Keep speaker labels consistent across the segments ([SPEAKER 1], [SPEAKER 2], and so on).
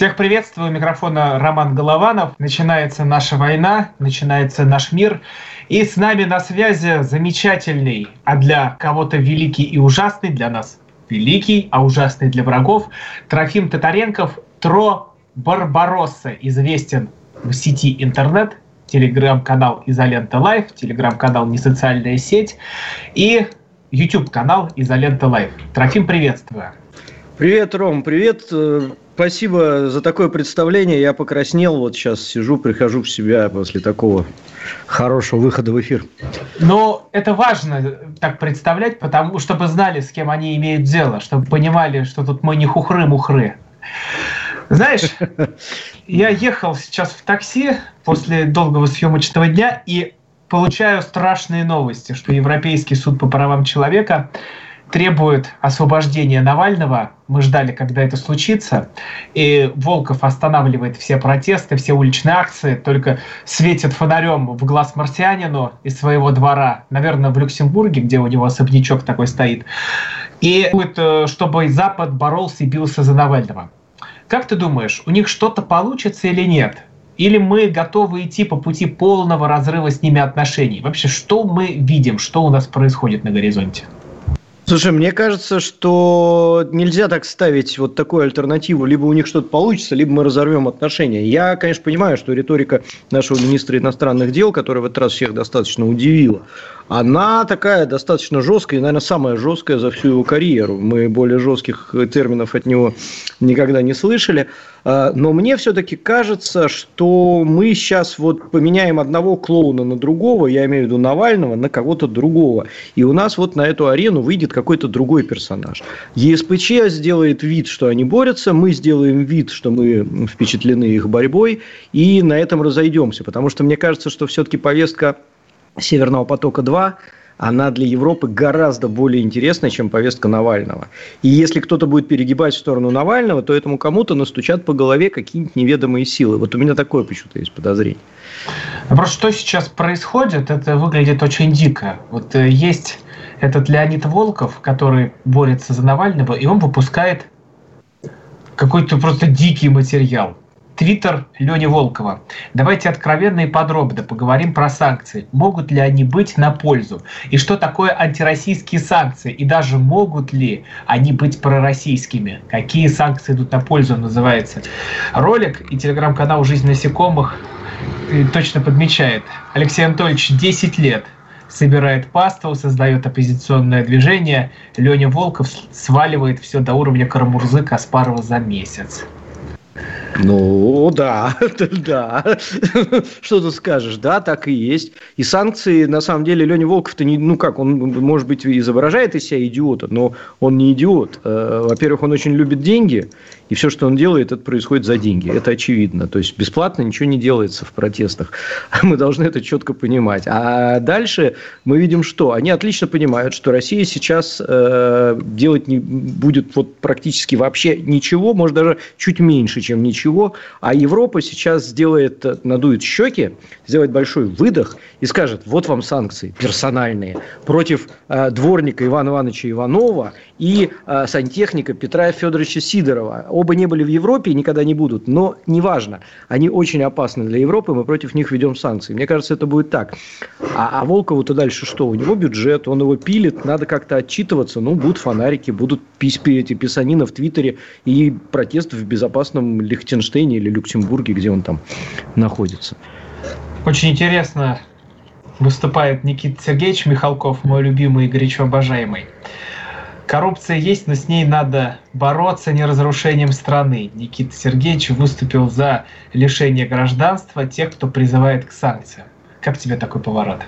[SPEAKER 1] Всех приветствую, микрофона Роман Голованов. Начинается наша война, начинается наш мир. И с нами на связи замечательный, а для кого-то великий и ужасный, для нас великий, а ужасный для врагов, Трофим Татаренков, Тро Барбаросса, известен в сети интернет, телеграм-канал Изолента Live, телеграм-канал Не социальная сеть и YouTube-канал Изолента Live. Трофим, приветствую.
[SPEAKER 2] Привет, Ром, привет. Спасибо за такое представление. Я покраснел, вот сейчас сижу, прихожу в себя после такого хорошего выхода в эфир.
[SPEAKER 1] Но это важно так представлять, потому чтобы знали, с кем они имеют дело, чтобы понимали, что тут мы не хухры-мухры. Знаешь, я ехал сейчас в такси после долгого съемочного дня и получаю страшные новости, что Европейский суд по правам человека требует освобождения Навального. Мы ждали, когда это случится. И Волков останавливает все протесты, все уличные акции, только светит фонарем в глаз марсианину из своего двора, наверное, в Люксембурге, где у него особнячок такой стоит. И э, чтобы Запад боролся и бился за Навального. Как ты думаешь, у них что-то получится или нет? Или мы готовы идти по пути полного разрыва с ними отношений? Вообще, что мы видим, что у нас происходит на горизонте?
[SPEAKER 2] Слушай, мне кажется, что нельзя так ставить вот такую альтернативу. Либо у них что-то получится, либо мы разорвем отношения. Я, конечно, понимаю, что риторика нашего министра иностранных дел, которая в этот раз всех достаточно удивила, она такая достаточно жесткая, и, наверное, самая жесткая за всю его карьеру. Мы более жестких терминов от него никогда не слышали. А, но мне все-таки кажется, что мы сейчас вот поменяем одного клоуна на другого, я имею в виду Навального, на кого-то другого. И у нас вот на эту арену выйдет какой-то другой персонаж. ЕСПЧ сделает вид, что они борются, мы сделаем вид, что мы впечатлены их борьбой, и на этом разойдемся. Потому что мне кажется, что все-таки повестка Северного потока-2 она для Европы гораздо более интересная, чем повестка Навального. И если кто-то будет перегибать в сторону Навального, то этому кому-то настучат по голове какие-нибудь неведомые силы. Вот у меня такое почему-то есть подозрение.
[SPEAKER 1] Просто что сейчас происходит, это выглядит очень дико. Вот э, есть этот Леонид Волков, который борется за Навального, и он выпускает какой-то просто дикий материал. Твиттер Лени Волкова. Давайте откровенно и подробно поговорим про санкции. Могут ли они быть на пользу? И что такое антироссийские санкции? И даже могут ли они быть пророссийскими? Какие санкции идут на пользу, называется. Ролик и телеграм-канал «Жизнь насекомых» точно подмечает. Алексей Анатольевич 10 лет собирает паству, создает оппозиционное движение. Леня Волков сваливает все до уровня Карамурзы Каспарова за месяц.
[SPEAKER 2] Ну, да, да. Что ты скажешь? Да, так и есть. И санкции, на самом деле, Леня Волков-то не, ну как, он, может быть, изображает из себя идиота, но он не идиот. Э, во-первых, он очень любит деньги, и все, что он делает, это происходит за деньги. Это очевидно. То есть бесплатно ничего не делается в протестах. Мы должны это четко понимать. А дальше мы видим, что они отлично понимают, что Россия сейчас э, делать не будет вот практически вообще ничего, может даже чуть меньше, чем ничего. А Европа сейчас сделает, надует щеки, сделает большой выдох и скажет: вот вам санкции персональные против э, дворника Ивана Ивановича Иванова и э, сантехника Петра Федоровича Сидорова оба не были в Европе и никогда не будут, но неважно, они очень опасны для Европы, мы против них ведем санкции. Мне кажется, это будет так. А, а Волкову-то дальше что? У него бюджет, он его пилит, надо как-то отчитываться, ну, будут фонарики, будут писпи, эти писанины в Твиттере и протест в безопасном Лихтенштейне или Люксембурге, где он там находится.
[SPEAKER 1] Очень интересно выступает Никита Сергеевич Михалков, мой любимый и горячо обожаемый. Коррупция есть, но с ней надо бороться не разрушением страны. Никита Сергеевич выступил за лишение гражданства тех, кто призывает к санкциям. Как тебе такой поворот?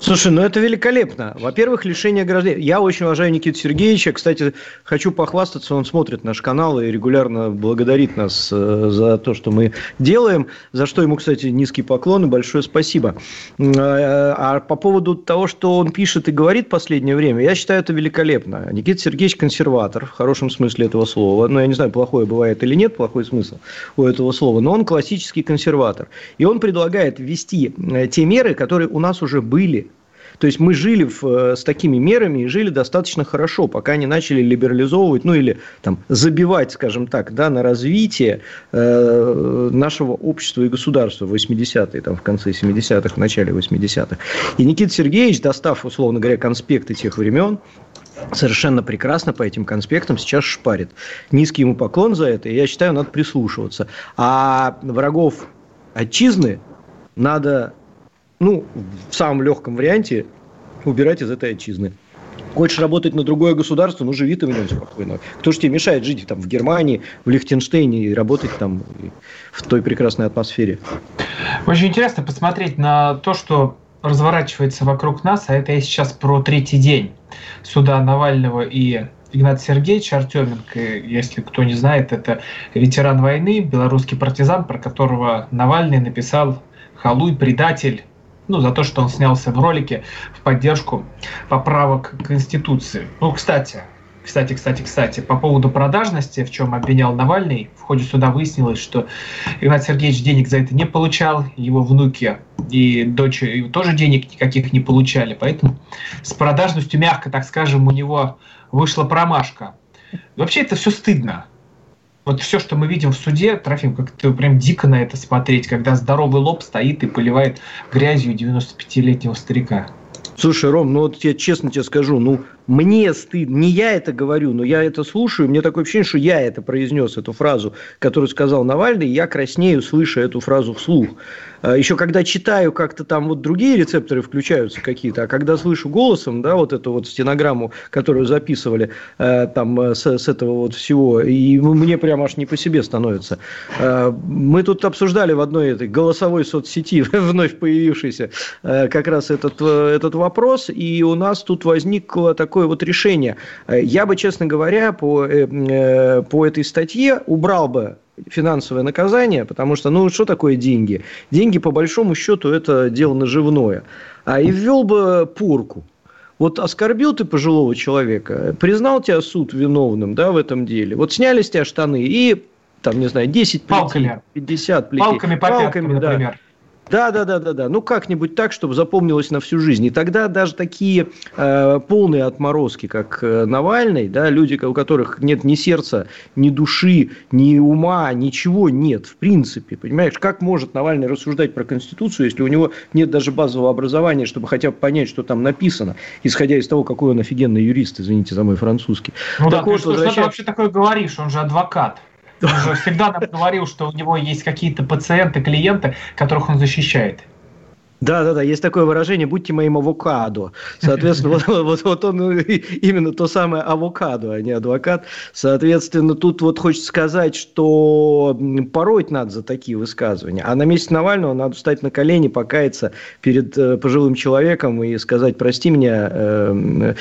[SPEAKER 2] Слушай, ну это великолепно. Во-первых, лишение гражданства. Я очень уважаю Никиту Сергеевича. Кстати, хочу похвастаться, он смотрит наш канал и регулярно благодарит нас э, за то, что мы делаем. За что ему, кстати, низкий поклон и большое спасибо. А, а по поводу того, что он пишет и говорит в последнее время, я считаю это великолепно. Никита Сергеевич консерватор, в хорошем смысле этого слова. Но ну, я не знаю, плохое бывает или нет, плохой смысл у этого слова. Но он классический консерватор. И он предлагает ввести э, те меры, которые у нас уже были то есть мы жили в, э, с такими мерами и жили достаточно хорошо, пока не начали либерализовывать, ну или там забивать, скажем так, да, на развитие э, нашего общества и государства в 80-е, там в конце 70-х, в начале 80-х. И Никита Сергеевич, достав, условно говоря, конспекты тех времен, совершенно прекрасно по этим конспектам сейчас шпарит. Низкий ему поклон за это, и я считаю, надо прислушиваться. А врагов отчизны надо ну, в самом легком варианте убирать из этой отчизны. Хочешь работать на другое государство, ну живи ты в нем спокойно. Кто же тебе мешает жить там в Германии, в Лихтенштейне и работать там в той прекрасной атмосфере?
[SPEAKER 1] Очень интересно посмотреть на то, что разворачивается вокруг нас, а это я сейчас про третий день суда Навального и Игнат Сергеевич Артеменко, если кто не знает, это ветеран войны, белорусский партизан, про которого Навальный написал «Халуй, предатель, ну, за то, что он снялся в ролике в поддержку поправок к Конституции. Ну, кстати, кстати, кстати, кстати, по поводу продажности, в чем обвинял Навальный, в ходе суда выяснилось, что Игнат Сергеевич денег за это не получал, его внуки и дочь тоже денег никаких не получали, поэтому с продажностью, мягко так скажем, у него вышла промашка. Вообще это все стыдно вот все, что мы видим в суде, Трофим, как-то прям дико на это смотреть, когда здоровый лоб стоит и поливает грязью 95-летнего старика.
[SPEAKER 2] Слушай, Ром, ну вот я честно тебе скажу, ну мне стыдно, не я это говорю, но я это слушаю, мне такое ощущение, что я это произнес, эту фразу, которую сказал Навальный, я краснею, слыша эту фразу вслух. А Еще когда читаю, как-то там вот другие рецепторы включаются какие-то, а когда слышу голосом, да, вот эту вот стенограмму, которую записывали э, там э, с, с этого вот всего, и мне прямо аж не по себе становится. Э, мы тут обсуждали в одной этой голосовой соцсети, вновь появившейся, как раз этот, этот вопрос, и у нас тут возникло такое вот решение. Я бы, честно говоря, по, по этой статье убрал бы финансовое наказание, потому что, ну, что такое деньги? Деньги, по большому счету, это дело наживное. А и ввел бы порку. Вот оскорбил ты пожилого человека, признал тебя суд виновным, да, в этом деле. Вот сняли с тебя штаны и, там, не знаю, 10 плетей,
[SPEAKER 1] Палками.
[SPEAKER 2] 50 плетей.
[SPEAKER 1] Палками по Палками, пяткам, да. например.
[SPEAKER 2] Да, да, да, да, да. Ну как-нибудь так, чтобы запомнилось на всю жизнь. И тогда даже такие э, полные отморозки, как э, Навальный, да, люди, у которых нет ни сердца, ни души, ни ума, ничего нет, в принципе. Понимаешь, как может Навальный рассуждать про Конституцию, если у него нет даже базового образования, чтобы хотя бы понять, что там написано, исходя из того, какой он офигенный юрист, извините за мой французский.
[SPEAKER 1] Ну так да, вот, ты возвращаясь... что ты вообще такое говоришь? Он же адвокат. Всегда нам говорил, что у него есть какие-то пациенты, клиенты, которых он защищает.
[SPEAKER 2] Да, да, да, есть такое выражение «будьте моим авокадо». Соответственно, вот, вот, вот он именно то самое авокадо, а не адвокат. Соответственно, тут вот хочется сказать, что пороть надо за такие высказывания. А на месте Навального надо встать на колени, покаяться перед э, пожилым человеком и сказать «прости меня, э,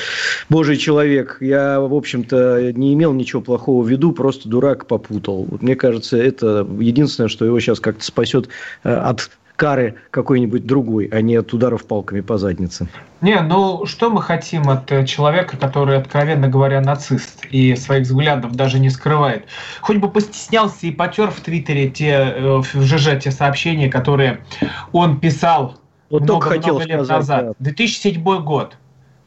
[SPEAKER 2] божий человек, я, в общем-то, не имел ничего плохого в виду, просто дурак попутал». Мне кажется, это единственное, что его сейчас как-то спасет э, от кары какой-нибудь другой, а не от ударов палками по заднице.
[SPEAKER 1] Не, ну что мы хотим от э, человека, который, откровенно говоря, нацист и своих взглядов даже не скрывает? Хоть бы постеснялся и потер в Твиттере те, э, в ЖЖ те сообщения, которые он писал вот много, хотел много лет сказать, назад. Да. 2007 год.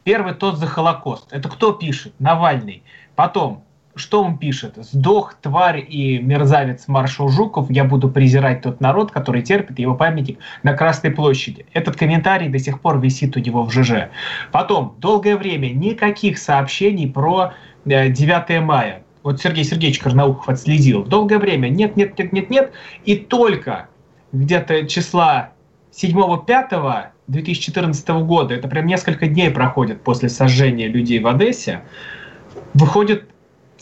[SPEAKER 1] Первый тот за Холокост. Это кто пишет? Навальный. Потом что он пишет? «Сдох, тварь и мерзавец маршал Жуков, я буду презирать тот народ, который терпит его памятник на Красной площади». Этот комментарий до сих пор висит у него в ЖЖ. Потом, долгое время никаких сообщений про 9 э, мая. Вот Сергей Сергеевич Карнаухов отследил. Долгое время нет, нет, нет, нет, нет. И только где-то числа 7-5 2014 года, это прям несколько дней проходит после сожжения людей в Одессе, выходит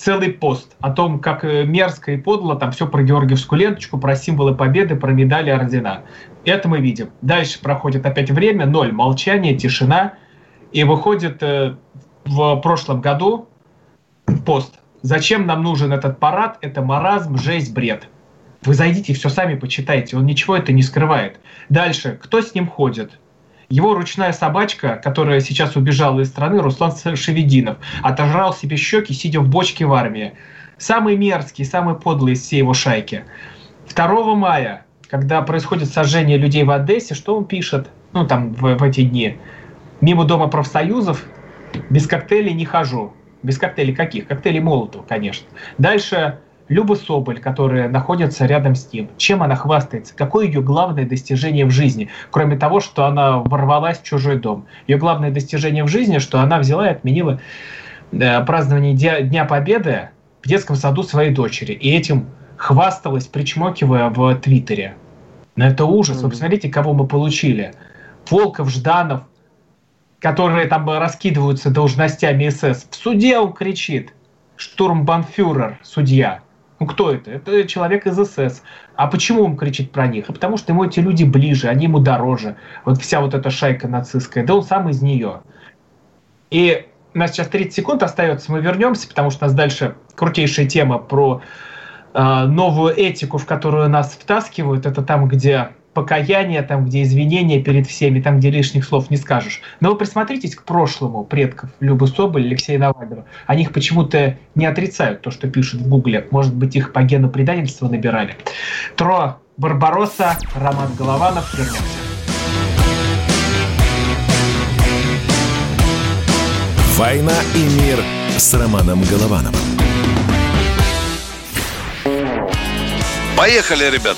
[SPEAKER 1] целый пост о том, как э, мерзко и подло там все про Георгиевскую ленточку, про символы победы, про медали, ордена. Это мы видим. Дальше проходит опять время, ноль, молчание, тишина. И выходит э, в прошлом году пост. Зачем нам нужен этот парад? Это маразм, жесть, бред. Вы зайдите, все сами почитайте. Он ничего это не скрывает. Дальше. Кто с ним ходит? Его ручная собачка, которая сейчас убежала из страны, Руслан Шевединов, отожрал себе щеки, сидя в бочке в армии. Самый мерзкий, самый подлый из всей его шайки. 2 мая, когда происходит сожжение людей в Одессе, что он пишет? Ну, там, в, в эти дни. Мимо дома профсоюзов без коктейлей не хожу. Без коктейлей каких? Коктейлей Молотова, конечно. Дальше Люба Соболь, которая находится рядом с ним. Чем она хвастается? Какое ее главное достижение в жизни? Кроме того, что она ворвалась в чужой дом. Ее главное достижение в жизни, что она взяла и отменила э, празднование Дня Победы в детском саду своей дочери. И этим хвасталась, причмокивая в Твиттере. Но это ужас. Вы посмотрите, кого мы получили. Волков, Жданов, которые там раскидываются должностями СС. В суде он кричит. Штурмбанфюрер, судья. Ну кто это? Это человек из СС. А почему он кричит про них? А потому что ему эти люди ближе, они ему дороже. Вот вся вот эта шайка нацистская, да он сам из нее. И у нас сейчас 30 секунд остается, мы вернемся, потому что у нас дальше крутейшая тема про э, новую этику, в которую нас втаскивают. Это там, где покаяние, там, где извинения перед всеми, там, где лишних слов не скажешь. Но вы присмотритесь к прошлому предков Любы Соболь, Алексея Навального. Они их почему-то не отрицают, то, что пишут в Гугле. Может быть, их по гену предательства набирали. Тро Барбаросса, Роман Голованов. Вернемся.
[SPEAKER 3] «Война и мир» с Романом Головановым.
[SPEAKER 4] Поехали, ребят!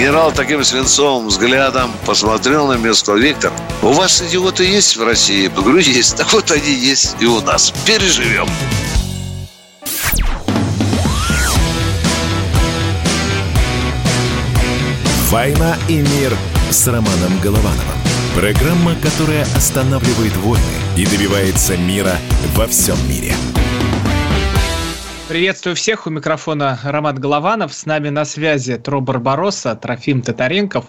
[SPEAKER 4] Генерал таким свинцовым взглядом посмотрел на меня и сказал, Виктор, у вас идиоты есть в России? Я говорю, есть. Так вот они есть и у нас. Переживем.
[SPEAKER 3] «Война и мир» с Романом Головановым. Программа, которая останавливает войны и добивается мира во всем мире.
[SPEAKER 1] Приветствую всех. У микрофона Роман Голованов. С нами на связи Тро Барбаросса, Трофим Татаренков.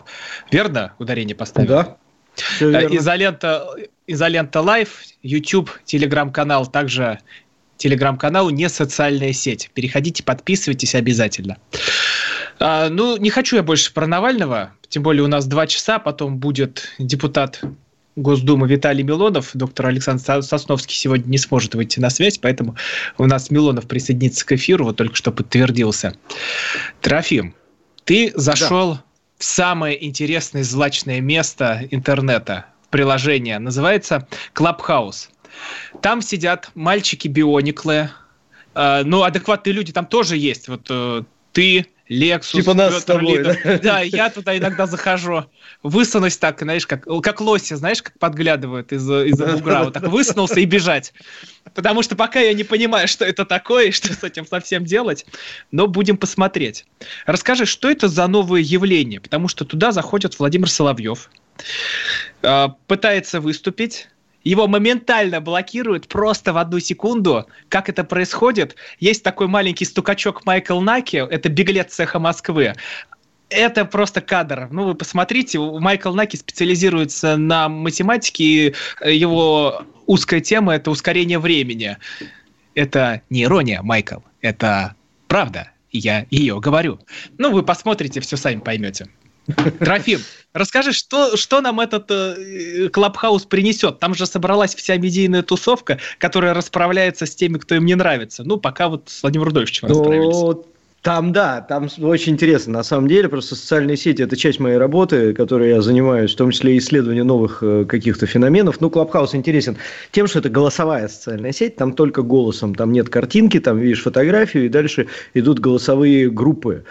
[SPEAKER 1] Верно ударение поставил?
[SPEAKER 2] Да.
[SPEAKER 1] Изолента, Изолента Лайв, YouTube, телеграм-канал, также телеграм-канал «Не социальная сеть». Переходите, подписывайтесь обязательно. А, ну, не хочу я больше про Навального, тем более у нас два часа, потом будет депутат Госдумы Виталий Милонов. Доктор Александр Сосновский сегодня не сможет выйти на связь, поэтому у нас Милонов присоединится к эфиру, вот только что подтвердился. Трофим, ты зашел да. в самое интересное злачное место интернета, приложение, называется Clubhouse. Там сидят мальчики-биониклы, э, ну, адекватные люди там тоже есть. Вот э, ты, Lexus,
[SPEAKER 2] типа нас Петр с тобой,
[SPEAKER 1] Лидер. да? да, я туда иногда захожу. Высунусь так, знаешь, как, как лоси, знаешь, как подглядывают из-за из бугра. Вот так высунулся и бежать. Потому что пока я не понимаю, что это такое и что с этим совсем делать, но будем посмотреть. Расскажи, что это за новое явление? Потому что туда заходит Владимир Соловьев, а, пытается выступить, его моментально блокируют просто в одну секунду. Как это происходит? Есть такой маленький стукачок Майкл Наки, это беглец цеха Москвы. Это просто кадр. Ну, вы посмотрите, Майкл Наки специализируется на математике, и его узкая тема – это ускорение времени. Это не ирония, Майкл, это правда. Я ее говорю. Ну, вы посмотрите, все сами поймете. Трофим, расскажи, что, что нам этот э, Клабхаус принесет? Там же собралась вся медийная тусовка, которая расправляется с теми, кто им не нравится. Ну, пока вот с Владимиром Рудольфовичем
[SPEAKER 2] ну, расправились. Там, да, там очень интересно. На самом деле, просто социальные сети – это часть моей работы, которой я занимаюсь, в том числе исследование новых э, каких-то феноменов. Ну, Клабхаус интересен тем, что это голосовая социальная сеть, там только голосом, там нет картинки, там видишь фотографию, и дальше идут голосовые группы,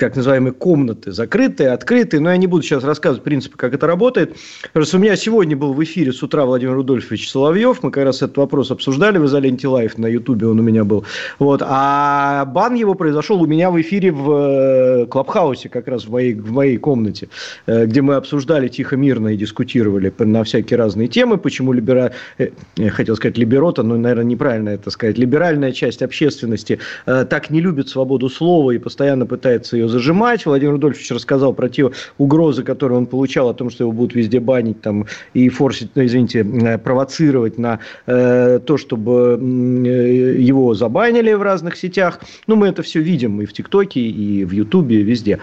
[SPEAKER 2] так называемые комнаты, закрытые, открытые. Но я не буду сейчас рассказывать принципы, как это работает. Просто у меня сегодня был в эфире с утра Владимир Рудольфович Соловьев. Мы как раз этот вопрос обсуждали в изоленте лайф на Ютубе, он у меня был. Вот. А бан его произошел у меня в эфире в э, Клабхаусе, как раз в моей, в моей комнате, э, где мы обсуждали тихо, мирно и дискутировали на всякие разные темы, почему либера... Э, я хотел сказать либерота, но, наверное, неправильно это сказать. Либеральная часть общественности так не любит свободу слова и постоянно пытается ее зажимать. Владимир Рудольфович рассказал про те угрозы, которые он получал, о том, что его будут везде банить там, и форсить, ну, извините, э, провоцировать на э, то, чтобы э, его забанили в разных сетях. Ну, мы это все видим и в ТикТоке, и в Ютубе, везде.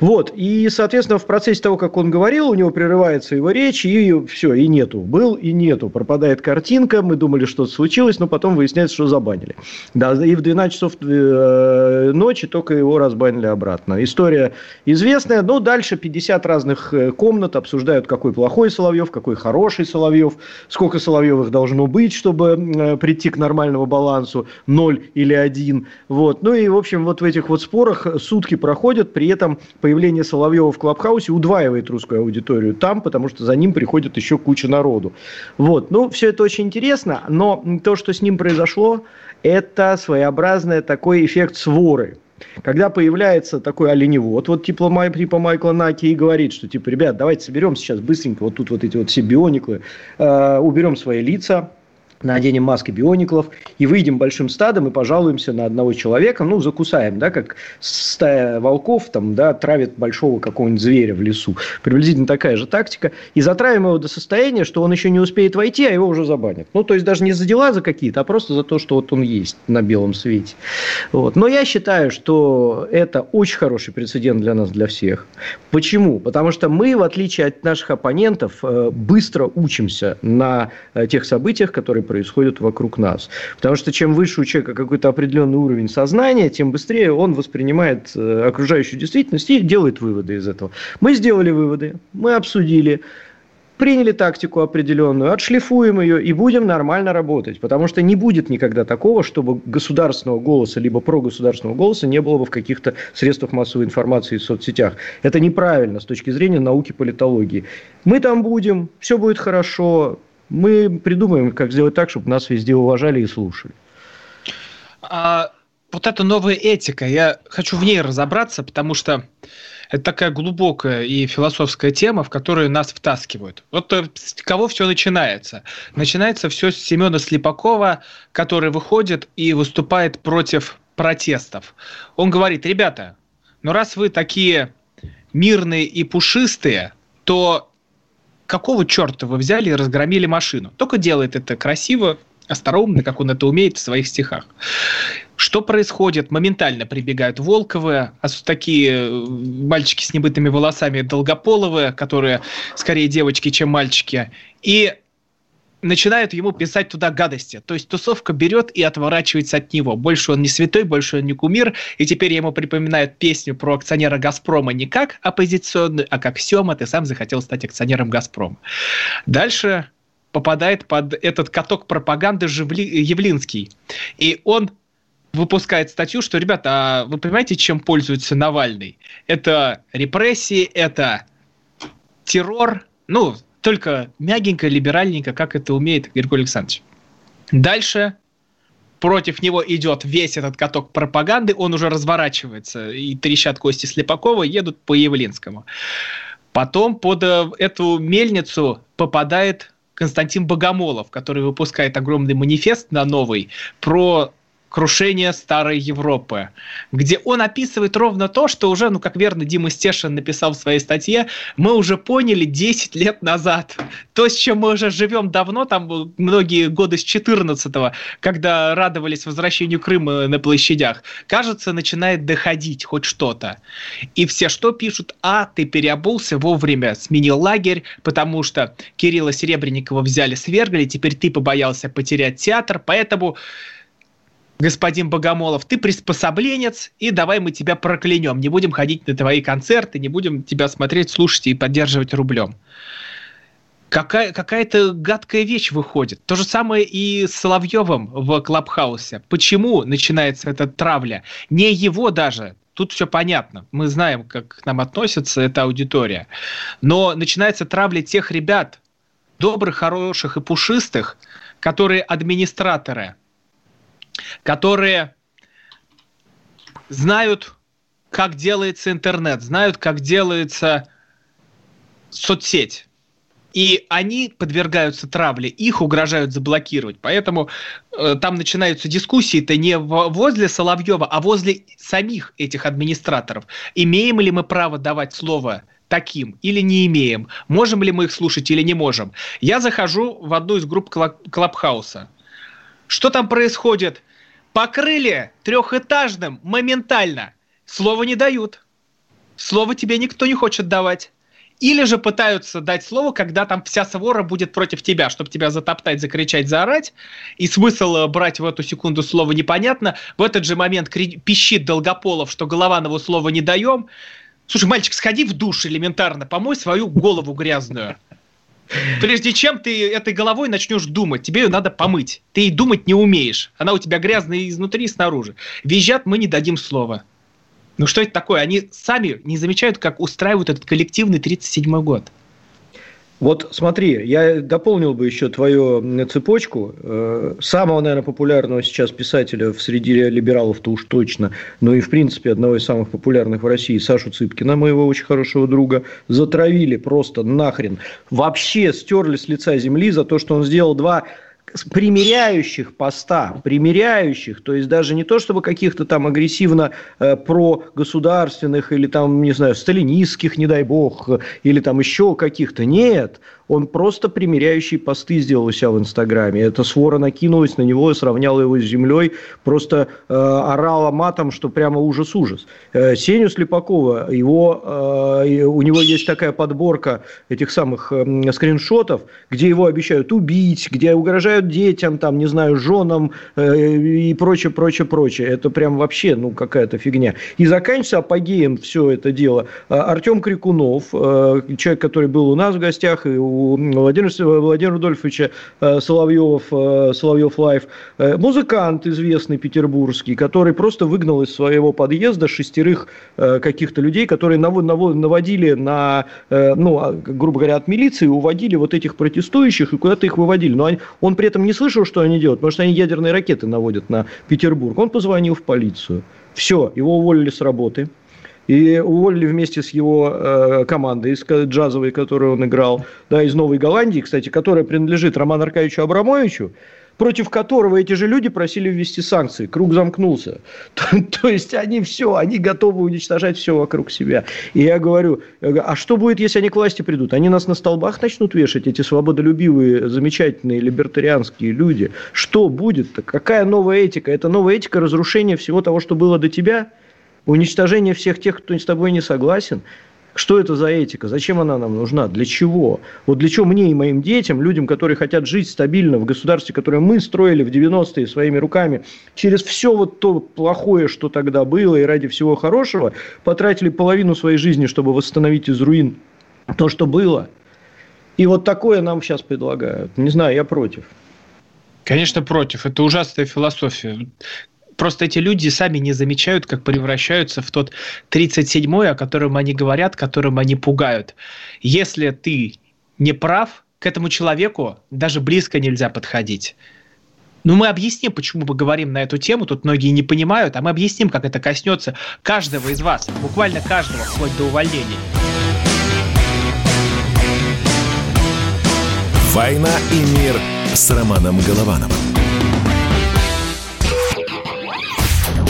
[SPEAKER 2] Вот. И, соответственно, в процессе того, как он говорил, у него прерывается его речь, и все, и нету. Был и нету. Пропадает картинка, мы думали, что-то случилось, но потом выясняется, что забанили. Да, и в 12 часов э, ночи только его разбанили обратно обратно. История известная, но дальше 50 разных э, комнат обсуждают, какой плохой Соловьев, какой хороший Соловьев, сколько Соловьевых должно быть, чтобы э, прийти к нормальному балансу, 0 или 1. Вот. Ну и, в общем, вот в этих вот спорах сутки проходят, при этом появление Соловьева в Клабхаусе удваивает русскую аудиторию там, потому что за ним приходит еще куча народу. Вот. Ну, все это очень интересно, но то, что с ним произошло, это своеобразный такой эффект своры. Когда появляется такой оленевод, вот типа, типа Майкла Наки и говорит, что типа, ребят, давайте соберем сейчас быстренько вот тут вот эти вот все биониклы, э, уберем свои лица, наденем маски биониклов и выйдем большим стадом и пожалуемся на одного человека, ну, закусаем, да, как стая волков там, да, травит большого какого-нибудь зверя в лесу. Приблизительно такая же тактика. И затравим его до состояния, что он еще не успеет войти, а его уже забанят. Ну, то есть, даже не за дела за какие-то, а просто за то, что вот он есть на белом свете. Вот. Но я считаю, что это очень хороший прецедент для нас, для всех. Почему? Потому что мы, в отличие от наших оппонентов, э, быстро учимся на э, тех событиях, которые происходит вокруг нас. Потому что чем выше у человека какой-то определенный уровень сознания, тем быстрее он воспринимает э, окружающую действительность и делает выводы из этого. Мы сделали выводы, мы обсудили, приняли тактику определенную, отшлифуем ее и будем нормально работать. Потому что не будет никогда такого, чтобы государственного голоса, либо прогосударственного голоса не было бы в каких-то средствах массовой информации и соцсетях. Это неправильно с точки зрения науки политологии. Мы там будем, все будет хорошо, мы придумаем, как сделать так, чтобы нас везде уважали и слушали.
[SPEAKER 1] А, вот эта новая этика, я хочу в ней разобраться, потому что это такая глубокая и философская тема, в которую нас втаскивают. Вот э, с кого все начинается? Начинается все с Семена Слепакова, который выходит и выступает против протестов. Он говорит, ребята, ну раз вы такие мирные и пушистые, то какого черта вы взяли и разгромили машину? Только делает это красиво, остроумно, как он это умеет в своих стихах. Что происходит? Моментально прибегают Волковы, а такие э, мальчики с небытыми волосами долгополовые, которые скорее девочки, чем мальчики. И начинают ему писать туда гадости. То есть тусовка берет и отворачивается от него. Больше он не святой, больше он не кумир. И теперь ему припоминают песню про акционера «Газпрома» не как оппозиционную, а как «Сема, ты сам захотел стать акционером «Газпрома». Дальше попадает под этот каток пропаганды Живли... Явлинский. И он выпускает статью, что, ребята, а вы понимаете, чем пользуется Навальный? Это репрессии, это террор, ну, только мягенько, либеральненько, как это умеет Григорий Александрович. Дальше против него идет весь этот каток пропаганды, он уже разворачивается, и трещат кости Слепакова, едут по Явлинскому. Потом под э, эту мельницу попадает Константин Богомолов, который выпускает огромный манифест на новый про крушение старой Европы, где он описывает ровно то, что уже, ну, как верно Дима Стешин написал в своей статье, мы уже поняли 10 лет назад. То, с чем мы уже живем давно, там многие годы с 14-го, когда радовались возвращению Крыма на площадях, кажется, начинает доходить хоть что-то. И все что пишут? А, ты переобулся вовремя, сменил лагерь, потому что Кирилла Серебренникова взяли, свергли, теперь ты побоялся потерять театр, поэтому господин Богомолов, ты приспособленец, и давай мы тебя проклянем. Не будем ходить на твои концерты, не будем тебя смотреть, слушать и поддерживать рублем. Какая, какая-то гадкая вещь выходит. То же самое и с Соловьевым в Клабхаусе. Почему начинается эта травля? Не его даже, тут все понятно. Мы знаем, как к нам относится эта аудитория. Но начинается травля тех ребят, добрых, хороших и пушистых, которые администраторы – которые знают, как делается интернет, знают, как делается соцсеть. И они подвергаются травле, их угрожают заблокировать. Поэтому э, там начинаются дискуссии-то не возле Соловьева, а возле самих этих администраторов. Имеем ли мы право давать слово таким или не имеем? Можем ли мы их слушать или не можем? Я захожу в одну из групп Клабхауса. Что там происходит? Покрыли трехэтажным моментально. Слово не дают. Слово тебе никто не хочет давать. Или же пытаются дать слово, когда там вся свора будет против тебя, чтобы тебя затоптать, закричать, заорать. И смысл э, брать в эту секунду слово непонятно. В этот же момент пищит Долгополов, что Голованову слова не даем. Слушай, мальчик, сходи в душ элементарно, помой свою голову грязную. Прежде чем ты этой головой начнешь думать, тебе ее надо помыть. Ты и думать не умеешь. Она у тебя грязная изнутри и снаружи. Визжат, мы не дадим слова. Ну что это такое? Они сами не замечают, как устраивают этот коллективный 37-й год.
[SPEAKER 2] Вот смотри, я дополнил бы еще твою цепочку. Э, самого, наверное, популярного сейчас писателя в среди либералов-то уж точно, но и, в принципе, одного из самых популярных в России, Сашу Цыпкина, моего очень хорошего друга, затравили просто нахрен. Вообще стерли с лица земли за то, что он сделал два примеряющих поста, примеряющих, то есть даже не то, чтобы каких-то там агрессивно э, прогосударственных или там, не знаю, сталинистских, не дай бог, или там еще каких-то, нет, он просто примеряющие посты сделал у себя в Инстаграме. Эта свора накинулась на него, сравняла его с землей, просто э, орала матом, что прямо ужас-ужас. Э, Сеню Слепакова, его, э, у него есть такая подборка этих самых э, скриншотов, где его обещают убить, где угрожают детям, там, не знаю, женам э, и прочее, прочее, прочее. Это прям вообще, ну, какая-то фигня. И заканчивается апогеем все это дело. Э, Артем Крикунов, э, человек, который был у нас в гостях и у у Владимира, Владимира Рудольфовича э, Соловьев, э, Соловьев Live, э, музыкант известный петербургский, который просто выгнал из своего подъезда шестерых каких-то людей, которые наводили на, ну, а, грубо говоря, от милиции, уводили вот этих протестующих и куда-то их выводили. Но он при этом не слышал, что они делают, потому что они ядерные ракеты наводят на Петербург. Он позвонил в полицию. Все, его уволили с работы. И уволили вместе с его э, командой, из джазовой, которую он играл, да, из Новой Голландии, кстати, которая принадлежит Роману Аркадьевичу Абрамовичу, против которого эти же люди просили ввести санкции. Круг замкнулся. То, то есть они все, они готовы уничтожать все вокруг себя. И я говорю, а что будет, если они к власти придут? Они нас на столбах начнут вешать, эти свободолюбивые, замечательные, либертарианские люди. Что будет? -то? Какая новая этика? Это новая этика разрушения всего того, что было до тебя – уничтожение всех тех, кто с тобой не согласен. Что это за этика? Зачем она нам нужна? Для чего? Вот для чего мне и моим детям, людям, которые хотят жить стабильно в государстве, которое мы строили в 90-е своими руками, через все вот то плохое, что тогда было, и ради всего хорошего, потратили половину своей жизни, чтобы восстановить из руин то, что было. И вот такое нам сейчас предлагают. Не знаю, я против.
[SPEAKER 1] Конечно, против. Это ужасная философия. Просто эти люди сами не замечают, как превращаются в тот 37-й, о котором они говорят, которым они пугают. Если ты не прав, к этому человеку даже близко нельзя подходить. Ну, мы объясним, почему мы говорим на эту тему. Тут многие не понимают, а мы объясним, как это коснется каждого из вас, буквально каждого, вплоть до увольнения.
[SPEAKER 3] «Война и мир» с Романом Головановым.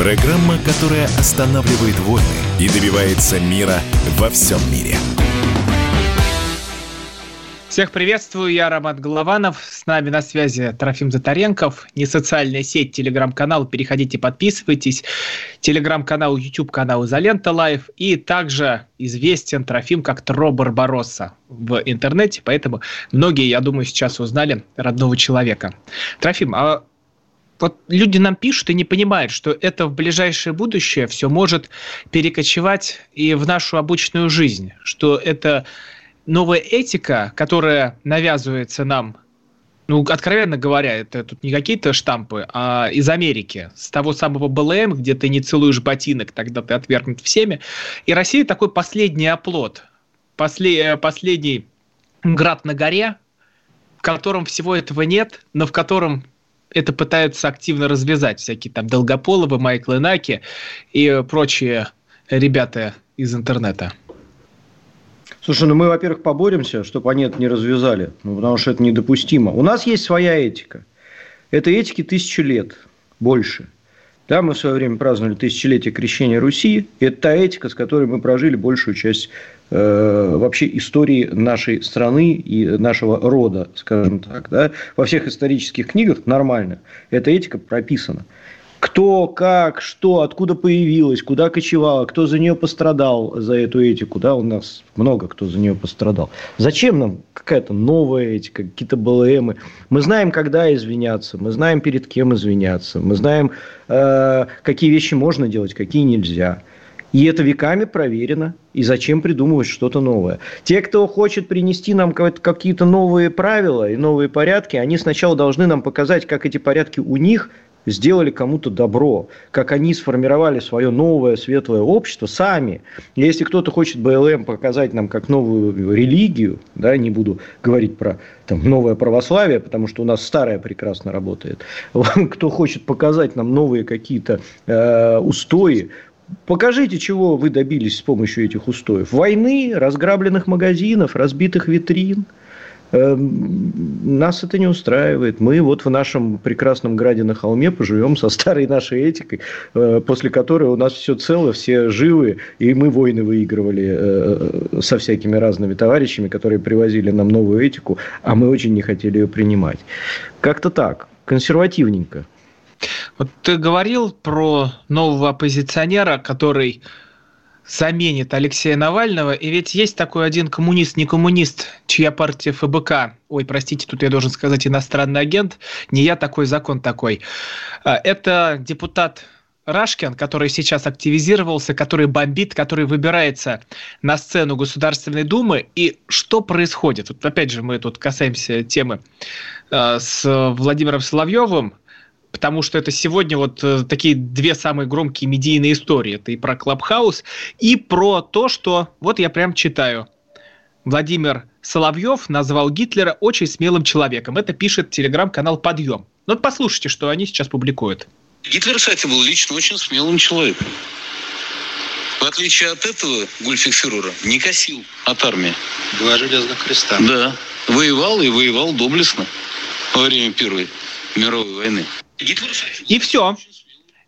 [SPEAKER 3] Программа, которая останавливает войны и добивается мира во всем мире.
[SPEAKER 1] Всех приветствую, я Роман Голованов, с нами на связи Трофим Затаренков, не социальная сеть, телеграм-канал, переходите, подписывайтесь, телеграм-канал, YouTube-канал Изолента Лайв, и также известен Трофим как Тро Барбаросса в интернете, поэтому многие, я думаю, сейчас узнали родного человека. Трофим, а вот люди нам пишут и не понимают, что это в ближайшее будущее все может перекочевать и в нашу обычную жизнь, что это новая этика, которая навязывается нам, ну, откровенно говоря, это тут не какие-то штампы, а из Америки, с того самого БЛМ, где ты не целуешь ботинок, тогда ты отвергнут всеми. И Россия такой последний оплот, после, последний град на горе, в котором всего этого нет, но в котором это пытаются активно развязать всякие там Долгополовы, Майкл Наки и прочие ребята из интернета.
[SPEAKER 2] Слушай, ну мы, во-первых, поборемся, чтобы они это не развязали, ну, потому что это недопустимо. У нас есть своя этика. Этой этики тысячу лет, больше. Да, мы в свое время праздновали тысячелетие крещения Руси. И это та этика, с которой мы прожили большую часть вообще истории нашей страны и нашего рода, скажем так. Да? Во всех исторических книгах нормально эта этика прописана кто, как, что, откуда появилась, куда кочевала, кто за нее пострадал за эту этику, да, у нас много кто за нее пострадал. Зачем нам какая-то новая этика, какие-то БЛМы? Мы знаем, когда извиняться, мы знаем, перед кем извиняться, мы знаем, э, какие вещи можно делать, какие нельзя. И это веками проверено. И зачем придумывать что-то новое? Те, кто хочет принести нам какие-то новые правила и новые порядки, они сначала должны нам показать, как эти порядки у них сделали кому-то добро, как они сформировали свое новое светлое общество сами. Если кто-то хочет БЛМ показать нам как новую религию, да, не буду говорить про там, новое православие, потому что у нас старое прекрасно работает. Кто хочет показать нам новые какие-то э, устои, Покажите, чего вы добились с помощью этих устоев. Войны, разграбленных магазинов, разбитых витрин – Эм, нас это не устраивает. Мы вот в нашем прекрасном граде на холме поживем со старой нашей этикой, э, после которой у нас все цело, все живы, и мы войны выигрывали э, со всякими разными товарищами, которые привозили нам новую этику, а мы очень не хотели ее принимать. Как-то так, консервативненько.
[SPEAKER 1] Вот ты говорил про нового оппозиционера, который заменит Алексея Навального. И ведь есть такой один коммунист, не коммунист, чья партия ФБК, ой, простите, тут я должен сказать иностранный агент, не я такой, закон такой. А, это депутат Рашкин, который сейчас активизировался, который бомбит, который выбирается на сцену Государственной Думы. И что происходит? Вот опять же, мы тут касаемся темы а, с Владимиром Соловьевым, потому что это сегодня вот э, такие две самые громкие медийные истории. Это и про Клабхаус, и про то, что, вот я прям читаю, Владимир Соловьев назвал Гитлера очень смелым человеком. Это пишет телеграм-канал «Подъем». Ну вот послушайте, что они сейчас публикуют.
[SPEAKER 5] Гитлер, кстати, был лично очень смелым человеком. В отличие от этого, Гульфик не косил от армии.
[SPEAKER 6] Два железных креста.
[SPEAKER 5] Да. Воевал и воевал доблестно во время Первой мировой войны.
[SPEAKER 1] И все.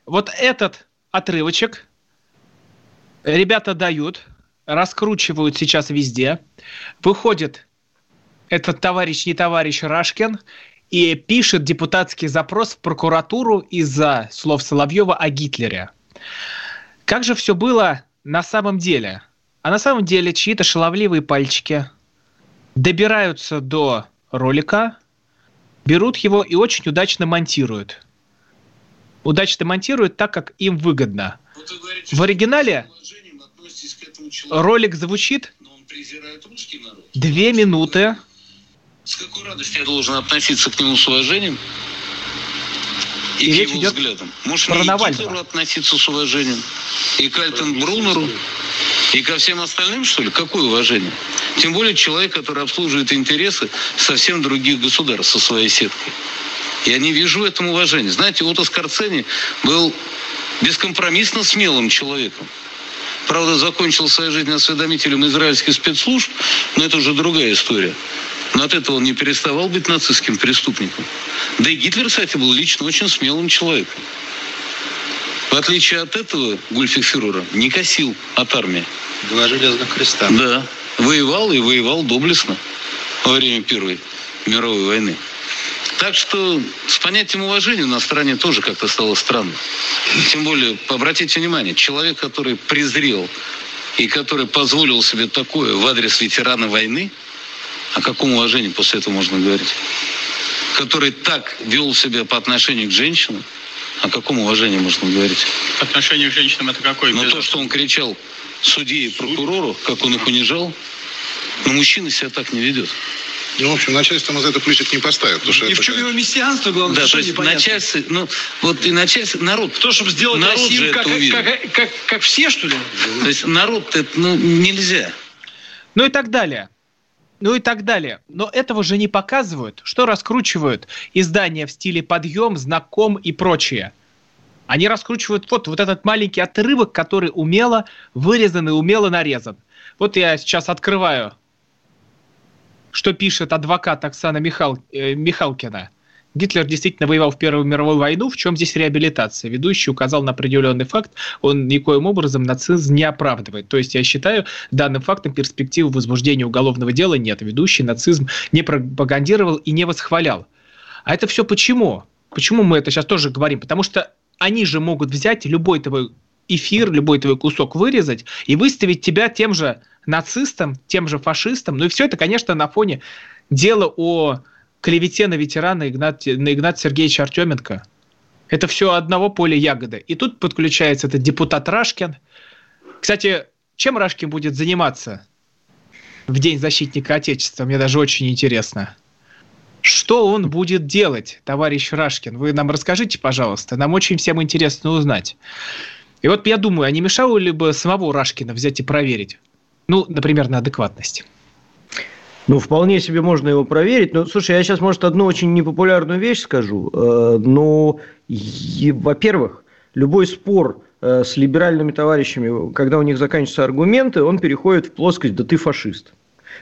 [SPEAKER 1] Вот этот отрывочек ребята дают, раскручивают сейчас везде. Выходит этот товарищ, не товарищ Рашкин, и пишет депутатский запрос в прокуратуру из-за слов Соловьева о Гитлере. Как же все было на самом деле? А на самом деле чьи-то шаловливые пальчики добираются до ролика, берут его и очень удачно монтируют. Удачно монтируют так, как им выгодно. Говорите, в оригинале ролик звучит две минуты.
[SPEAKER 5] С какой радостью я должен относиться к нему с уважением? И, и к его взглядам. Может, про мне и относиться с уважением, и к Альтенбруннеру, И ко всем остальным, что ли, какое уважение? Тем более человек, который обслуживает интересы совсем других государств со своей сеткой. Я не вижу в этом уважения. Знаете, Ото Скорцени был бескомпромиссно смелым человеком. Правда, закончил свою жизнь осведомителем израильских спецслужб, но это уже другая история. Но от этого он не переставал быть нацистским преступником. Да и Гитлер, кстати, был лично очень смелым человеком. В отличие от этого, Гульфик фюрера не косил от армии.
[SPEAKER 6] Два железных креста.
[SPEAKER 5] Да. Воевал и воевал доблестно во время Первой мировой войны. Так что с понятием уважения на стороне тоже как-то стало странно. Тем более, обратите внимание, человек, который презрел и который позволил себе такое в адрес ветерана войны, о каком уважении после этого можно говорить? Который так вел себя по отношению к женщинам, о каком уважении можно говорить?
[SPEAKER 6] По отношению к женщинам это какое?
[SPEAKER 5] Но то, что он кричал судье и прокурору, как он их унижал, но мужчина себя так не ведет.
[SPEAKER 6] Ну, в общем, начальство за это плюсик не поставит. Потому что
[SPEAKER 7] и в чем его мессианство, главное,
[SPEAKER 5] да, то есть начальство, ну, вот и начальство, народ.
[SPEAKER 7] То, чтобы сделать
[SPEAKER 5] народ
[SPEAKER 7] Россию как, как, как, как, как все, что ли?
[SPEAKER 5] То есть народ, это, ну, нельзя.
[SPEAKER 1] Ну и так далее. Ну и так далее. Но этого же не показывают. Что раскручивают издания в стиле подъем, знаком и прочее. Они раскручивают вот, вот этот маленький отрывок, который умело вырезан и умело нарезан. Вот я сейчас открываю что пишет адвокат Оксана Михал, э, Михалкина. Гитлер действительно воевал в Первую мировую войну, в чем здесь реабилитация? Ведущий указал на определенный факт, он никоим образом нацизм не оправдывает. То есть я считаю, данным фактом перспективы возбуждения уголовного дела нет. Ведущий нацизм не пропагандировал и не восхвалял. А это все почему? Почему мы это сейчас тоже говорим? Потому что они же могут взять любой твой эфир, любой твой кусок вырезать и выставить тебя тем же нацистам, тем же фашистам. Ну и все это, конечно, на фоне дела о клевете на ветерана Игнат, на Игната Сергеевича Артеменко. Это все одного поля ягоды. И тут подключается этот депутат Рашкин. Кстати, чем Рашкин будет заниматься в День защитника Отечества? Мне даже очень интересно. Что он будет делать, товарищ Рашкин? Вы нам расскажите, пожалуйста. Нам очень всем интересно узнать. И вот я думаю, а не мешало ли бы самого Рашкина взять и проверить? Ну, например, на адекватность.
[SPEAKER 2] Ну, вполне себе можно его проверить. Но, слушай, я сейчас, может, одну очень непопулярную вещь скажу. Э, но, во-первых, любой спор э, с либеральными товарищами, когда у них заканчиваются аргументы, он переходит в плоскость «да ты фашист».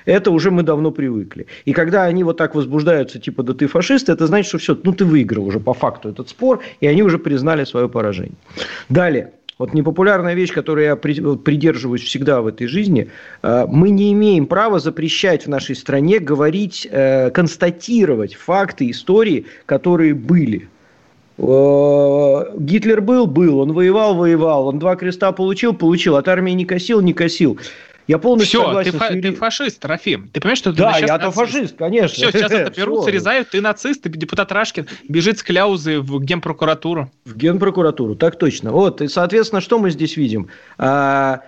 [SPEAKER 2] Это уже мы давно привыкли. И когда они вот так возбуждаются, типа, да ты фашист, это значит, что все, ну ты выиграл уже по факту этот спор, и они уже признали свое поражение. Далее. Вот непопулярная вещь, которой я придерживаюсь всегда в этой жизни, э, мы не имеем права запрещать в нашей стране говорить, э, констатировать факты истории, которые были. Э, Гитлер был, был, он воевал, воевал, он два креста получил, получил, от армии не косил, не косил. Я полностью
[SPEAKER 1] Все,
[SPEAKER 2] согласен
[SPEAKER 1] ты, фа-
[SPEAKER 2] Юрием.
[SPEAKER 1] ты фашист, Трофим. Ты понимаешь, что
[SPEAKER 2] да,
[SPEAKER 1] ты
[SPEAKER 2] я-то нацист. фашист, конечно.
[SPEAKER 1] Все, сейчас это берут, срезают, ты нацист, ты депутат Рашкин, бежит с кляузы в генпрокуратуру.
[SPEAKER 2] В генпрокуратуру, так точно. Вот, и, соответственно, что мы здесь видим? А,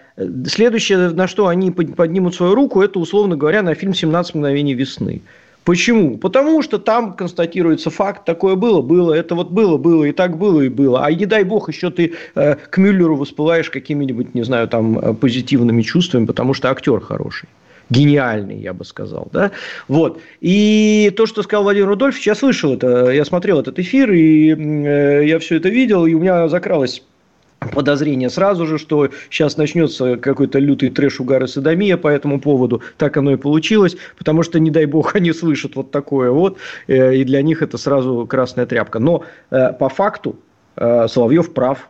[SPEAKER 2] следующее, на что они поднимут свою руку, это, условно говоря, на фильм «17 мгновений весны». Почему? Потому что там констатируется факт, такое было, было, это вот было, было, и так было, и было. А не дай бог, еще ты э, к Мюллеру воспылаешь какими-нибудь, не знаю, там, э, позитивными чувствами, потому что актер хороший гениальный, я бы сказал, да, вот, и то, что сказал Владимир Рудольфович, я слышал это, я смотрел этот эфир, и э, я все это видел, и у меня закралось подозрение сразу же, что сейчас начнется какой-то лютый трэш, угар и садомия по этому поводу. Так оно и получилось, потому что, не дай бог, они слышат вот такое вот, э, и для них это сразу красная тряпка. Но э, по факту э, Соловьев прав.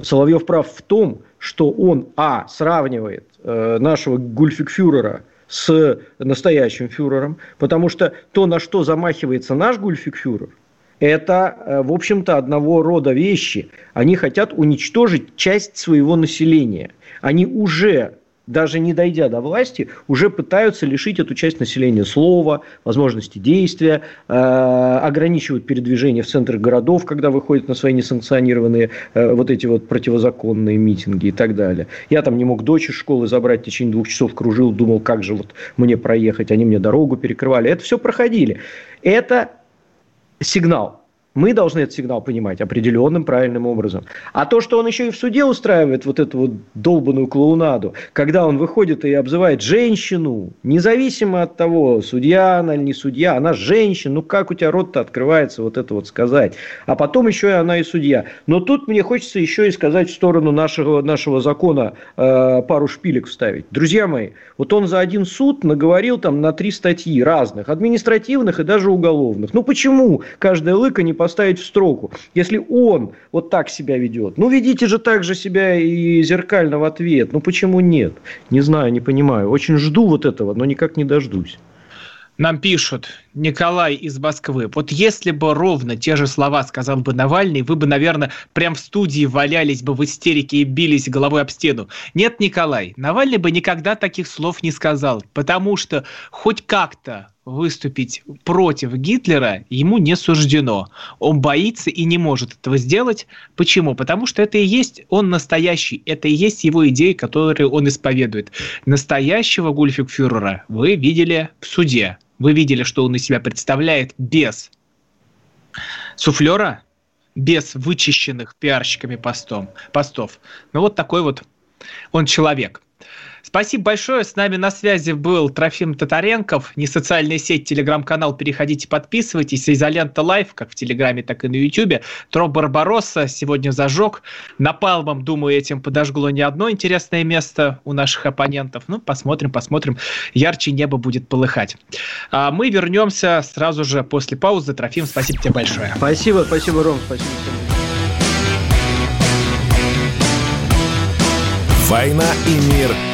[SPEAKER 2] Соловьев прав в том, что он, а, сравнивает нашего гульфикфюрера с настоящим фюрером, потому что то, на что замахивается наш гульфикфюрер – это, э, в общем-то, одного рода вещи. Они хотят уничтожить часть своего населения. Они уже даже не дойдя до власти, уже пытаются лишить эту часть населения слова, возможности действия, э, ограничивают передвижение в центрах городов, когда выходят на свои несанкционированные э, вот эти вот противозаконные митинги и так далее. Я там не мог дочь из школы забрать в течение двух часов, кружил, думал, как же вот мне проехать, они мне дорогу перекрывали. Это все проходили. Это сигнал. Мы должны этот сигнал понимать определенным правильным образом. А то, что он еще и в суде устраивает вот эту вот долбанную клоунаду, когда он выходит и обзывает женщину, независимо от того, судья она или не судья, она женщина, ну как у тебя рот-то открывается вот это вот сказать. А потом еще и она и судья. Но тут мне хочется еще и сказать в сторону нашего, нашего закона э, пару шпилек вставить. Друзья мои, вот он за один суд наговорил там на три статьи разных, административных и даже уголовных. Ну почему каждая лыка не поставить в строку, если он вот так себя ведет? Ну ведите же так же себя и зеркально в ответ. Ну почему нет? Не знаю, не понимаю. Очень жду вот этого, но никак не дождусь.
[SPEAKER 1] Нам пишут, Николай из Москвы, вот если бы ровно те же слова сказал бы Навальный, вы бы, наверное, прям в студии валялись бы в истерике и бились головой об стену. Нет, Николай, Навальный бы никогда таких слов не сказал, потому что хоть как-то выступить против Гитлера ему не суждено. Он боится и не может этого сделать. Почему? Потому что это и есть он настоящий. Это и есть его идеи, которые он исповедует. Настоящего Гульфикфюрера вы видели в суде. Вы видели, что он из себя представляет без суфлера, без вычищенных пиарщиками постом, постов. Ну вот такой вот он человек. Спасибо большое. С нами на связи был Трофим Татаренков. Не социальная сеть, телеграм-канал. Переходите, подписывайтесь. Изолента Лайв, как в Телеграме, так и на Ютубе. Тро Барбаросса сегодня зажег. Напалмом, думаю, этим подожгло не одно интересное место у наших оппонентов. Ну, посмотрим, посмотрим. Ярче небо будет полыхать. А мы вернемся сразу же после паузы. Трофим, спасибо тебе большое.
[SPEAKER 2] Спасибо, спасибо, Ром. Спасибо
[SPEAKER 3] «Война и мир»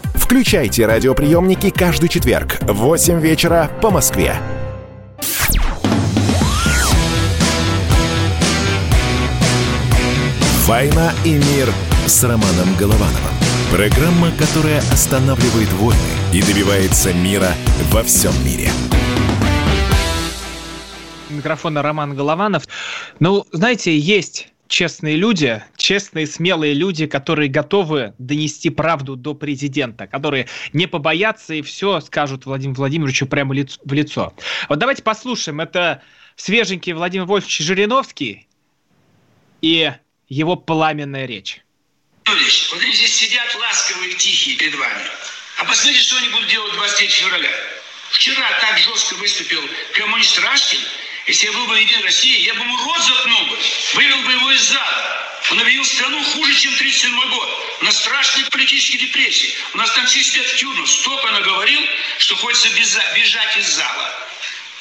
[SPEAKER 3] Включайте радиоприемники каждый четверг в 8 вечера по Москве. «Война и мир» с Романом Головановым. Программа, которая останавливает войны и добивается мира во всем мире.
[SPEAKER 1] Микрофона Роман Голованов. Ну, знаете, есть честные люди, честные, смелые люди, которые готовы донести правду до президента, которые не побоятся и все скажут Владимиру Владимировичу прямо в лицо. Вот давайте послушаем. Это свеженький Владимир Вольфович Жириновский и его пламенная речь.
[SPEAKER 8] Вот они здесь сидят ласковые тихие перед вами. А посмотрите, что они будут делать 23 февраля. Вчера так жестко выступил коммунист Рашкин, если я был бы Единой России, я бы ему рот заткнул бы, вывел бы его из зала. Он объявил страну хуже, чем 37 год. У нас страшные политические депрессии. У нас там все сидят в тюрьму. Столько наговорил, что хочется бежать из зала.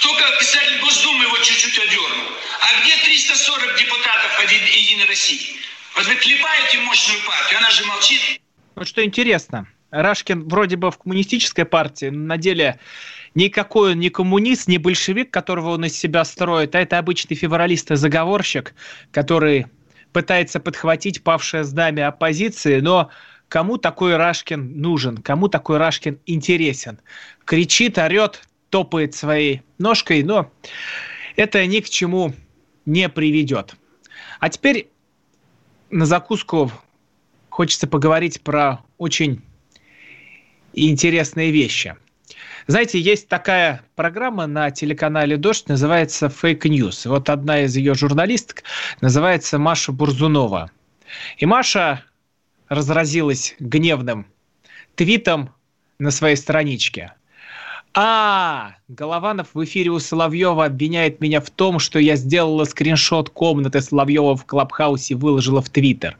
[SPEAKER 8] Только писатель Госдумы его чуть-чуть одернул. А где 340 депутатов от Единой России? Вот вы клепаете мощную партию, она же молчит.
[SPEAKER 1] Вот что интересно. Рашкин вроде бы в коммунистической партии, на деле никакой он не коммунист, не большевик, которого он из себя строит, а это обычный февралист и заговорщик, который пытается подхватить павшее знамя оппозиции, но кому такой Рашкин нужен, кому такой Рашкин интересен? Кричит, орет, топает своей ножкой, но это ни к чему не приведет. А теперь на закуску хочется поговорить про очень интересные вещи – знаете, есть такая программа на телеканале «Дождь», называется «Fake News». Вот одна из ее журналисток называется Маша Бурзунова. И Маша разразилась гневным твитом на своей страничке. А, Голованов в эфире у Соловьева обвиняет меня в том, что я сделала скриншот комнаты Соловьева в Клабхаусе и выложила в Твиттер.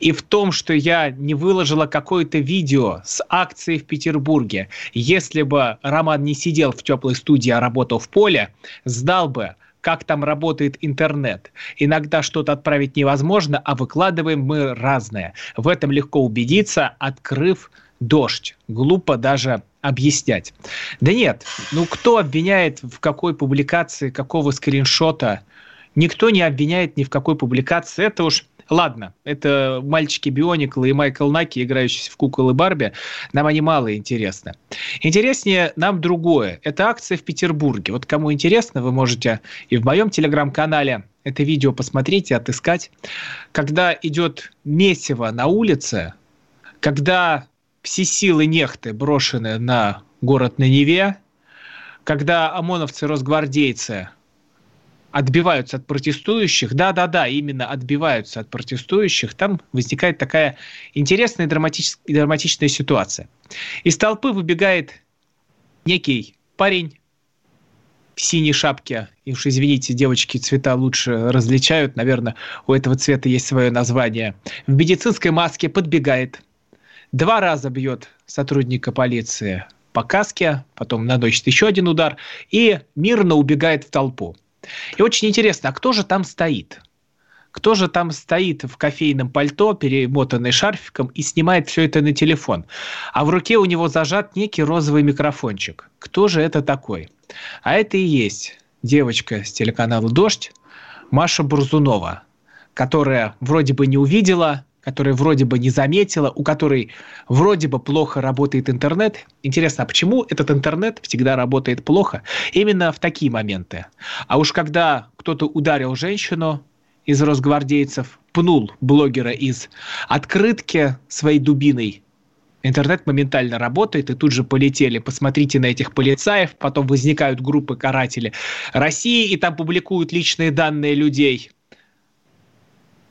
[SPEAKER 1] И в том, что я не выложила какое-то видео с акцией в Петербурге. Если бы Роман не сидел в теплой студии, а работал в поле, сдал бы как там работает интернет. Иногда что-то отправить невозможно, а выкладываем мы разное. В этом легко убедиться, открыв дождь. Глупо даже объяснять. Да нет, ну кто обвиняет в какой публикации, какого скриншота? Никто не обвиняет ни в какой публикации. Это уж Ладно, это мальчики Бионикл и Майкл Наки, играющие в кукол и Барби. Нам они мало интересны. Интереснее нам другое. Это акция в Петербурге. Вот кому интересно, вы можете и в моем телеграм-канале это видео посмотреть и отыскать. Когда идет месиво на улице, когда все силы нехты брошены на город на Неве, когда ОМОНовцы-росгвардейцы отбиваются от протестующих, да-да-да, именно отбиваются от протестующих, там возникает такая интересная драматич... драматичная ситуация. Из толпы выбегает некий парень в синей шапке, и уж извините, девочки цвета лучше различают, наверное, у этого цвета есть свое название, в медицинской маске подбегает – два раза бьет сотрудника полиции по каске, потом наносит еще один удар и мирно убегает в толпу. И очень интересно, а кто же там стоит? Кто же там стоит в кофейном пальто, перемотанный шарфиком, и снимает все это на телефон? А в руке у него зажат некий розовый микрофончик. Кто же это такой? А это и есть девочка с телеканала «Дождь» Маша Бурзунова, которая вроде бы не увидела которая вроде бы не заметила, у которой вроде бы плохо работает интернет. Интересно, а почему этот интернет всегда работает плохо? Именно в такие моменты. А уж когда кто-то ударил женщину из росгвардейцев, пнул блогера из открытки своей дубиной, интернет моментально работает, и тут же полетели. Посмотрите на этих полицаев, потом возникают группы карателей России, и там публикуют личные данные людей.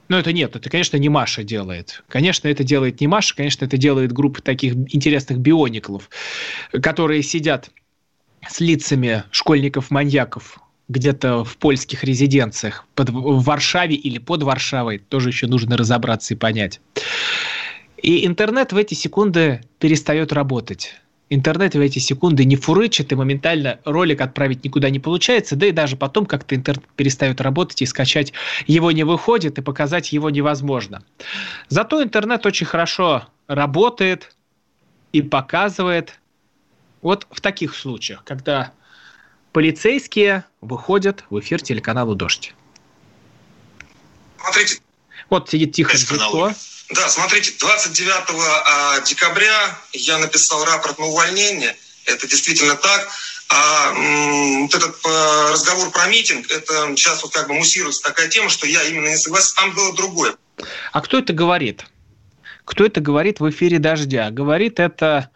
[SPEAKER 1] Но это нет, это, конечно, не Маша делает. Конечно, это делает не Маша, конечно, это делает группа таких интересных биониклов, которые сидят с лицами школьников-маньяков где-то в польских резиденциях, под, в Варшаве или под Варшавой, тоже еще нужно разобраться и понять. И интернет в эти секунды перестает работать интернет в эти секунды не фурычит, и моментально ролик отправить никуда не получается, да и даже потом как-то интернет перестает работать, и скачать его не выходит, и показать его невозможно. Зато интернет очень хорошо работает и показывает вот в таких случаях, когда полицейские выходят в эфир телеканала «Дождь».
[SPEAKER 9] Смотрите.
[SPEAKER 1] Вот сидит тихо.
[SPEAKER 9] Да, смотрите, 29 а, декабря я написал рапорт на увольнение. Это действительно так. А вот этот а, разговор про митинг, это сейчас вот как бы муссируется такая тема, что я именно не согласен. Там было другое.
[SPEAKER 1] А кто это говорит? Кто это говорит в эфире «Дождя»? Говорит это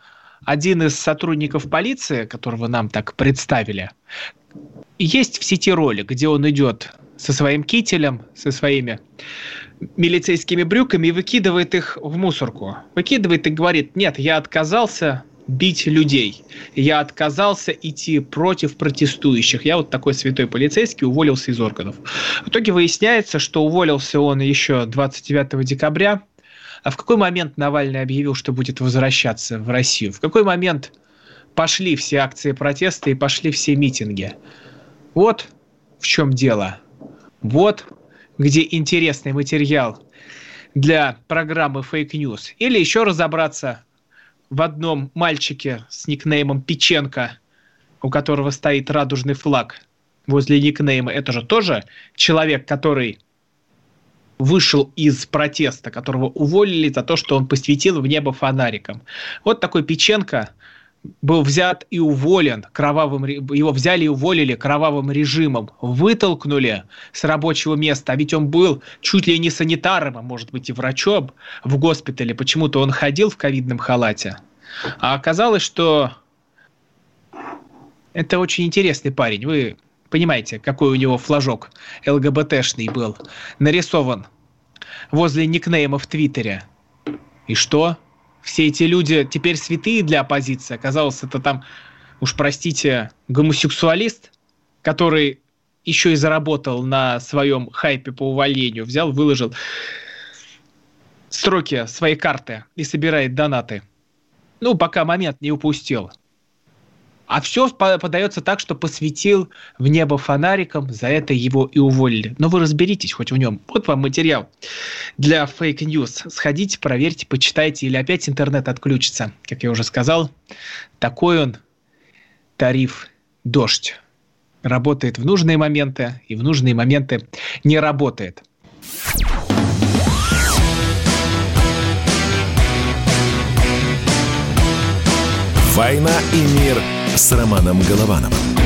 [SPEAKER 1] один из сотрудников полиции, которого нам так представили. Есть в сети ролик, где он идет со своим кителем, со своими милицейскими брюками и выкидывает их в мусорку. Выкидывает и говорит, нет, я отказался бить людей. Я отказался идти против протестующих. Я вот такой святой полицейский уволился из органов. В итоге выясняется, что уволился он еще 29 декабря. А в какой момент Навальный объявил, что будет возвращаться в Россию? В какой момент пошли все акции протеста и пошли все митинги? Вот в чем дело. Вот где интересный материал для программы Fake News. Или еще разобраться в одном мальчике с никнеймом Печенко, у которого стоит радужный флаг возле никнейма. Это же тоже человек, который вышел из протеста, которого уволили за то, что он посветил в небо фонариком. Вот такой Печенко – был взят и уволен кровавым, его взяли и уволили кровавым режимом, вытолкнули с рабочего места, а ведь он был чуть ли не санитаром, а может быть и врачом в госпитале, почему-то он ходил в ковидном халате. А оказалось, что это очень интересный парень. Вы понимаете, какой у него флажок ЛГБТшный был нарисован возле никнейма в Твиттере. И что? Все эти люди теперь святые для оппозиции. Оказалось, это там, уж простите, гомосексуалист, который еще и заработал на своем хайпе по увольнению, взял, выложил строки своей карты и собирает донаты. Ну, пока момент не упустил. А все подается так, что посветил в небо фонариком, за это его и уволили. Но вы разберитесь хоть в нем. Вот вам материал для Fake News. Сходите, проверьте, почитайте, или опять интернет отключится. Как я уже сказал, такой он тариф «Дождь». Работает в нужные моменты и в нужные моменты не работает.
[SPEAKER 3] «Война и мир» с Романом Головановым.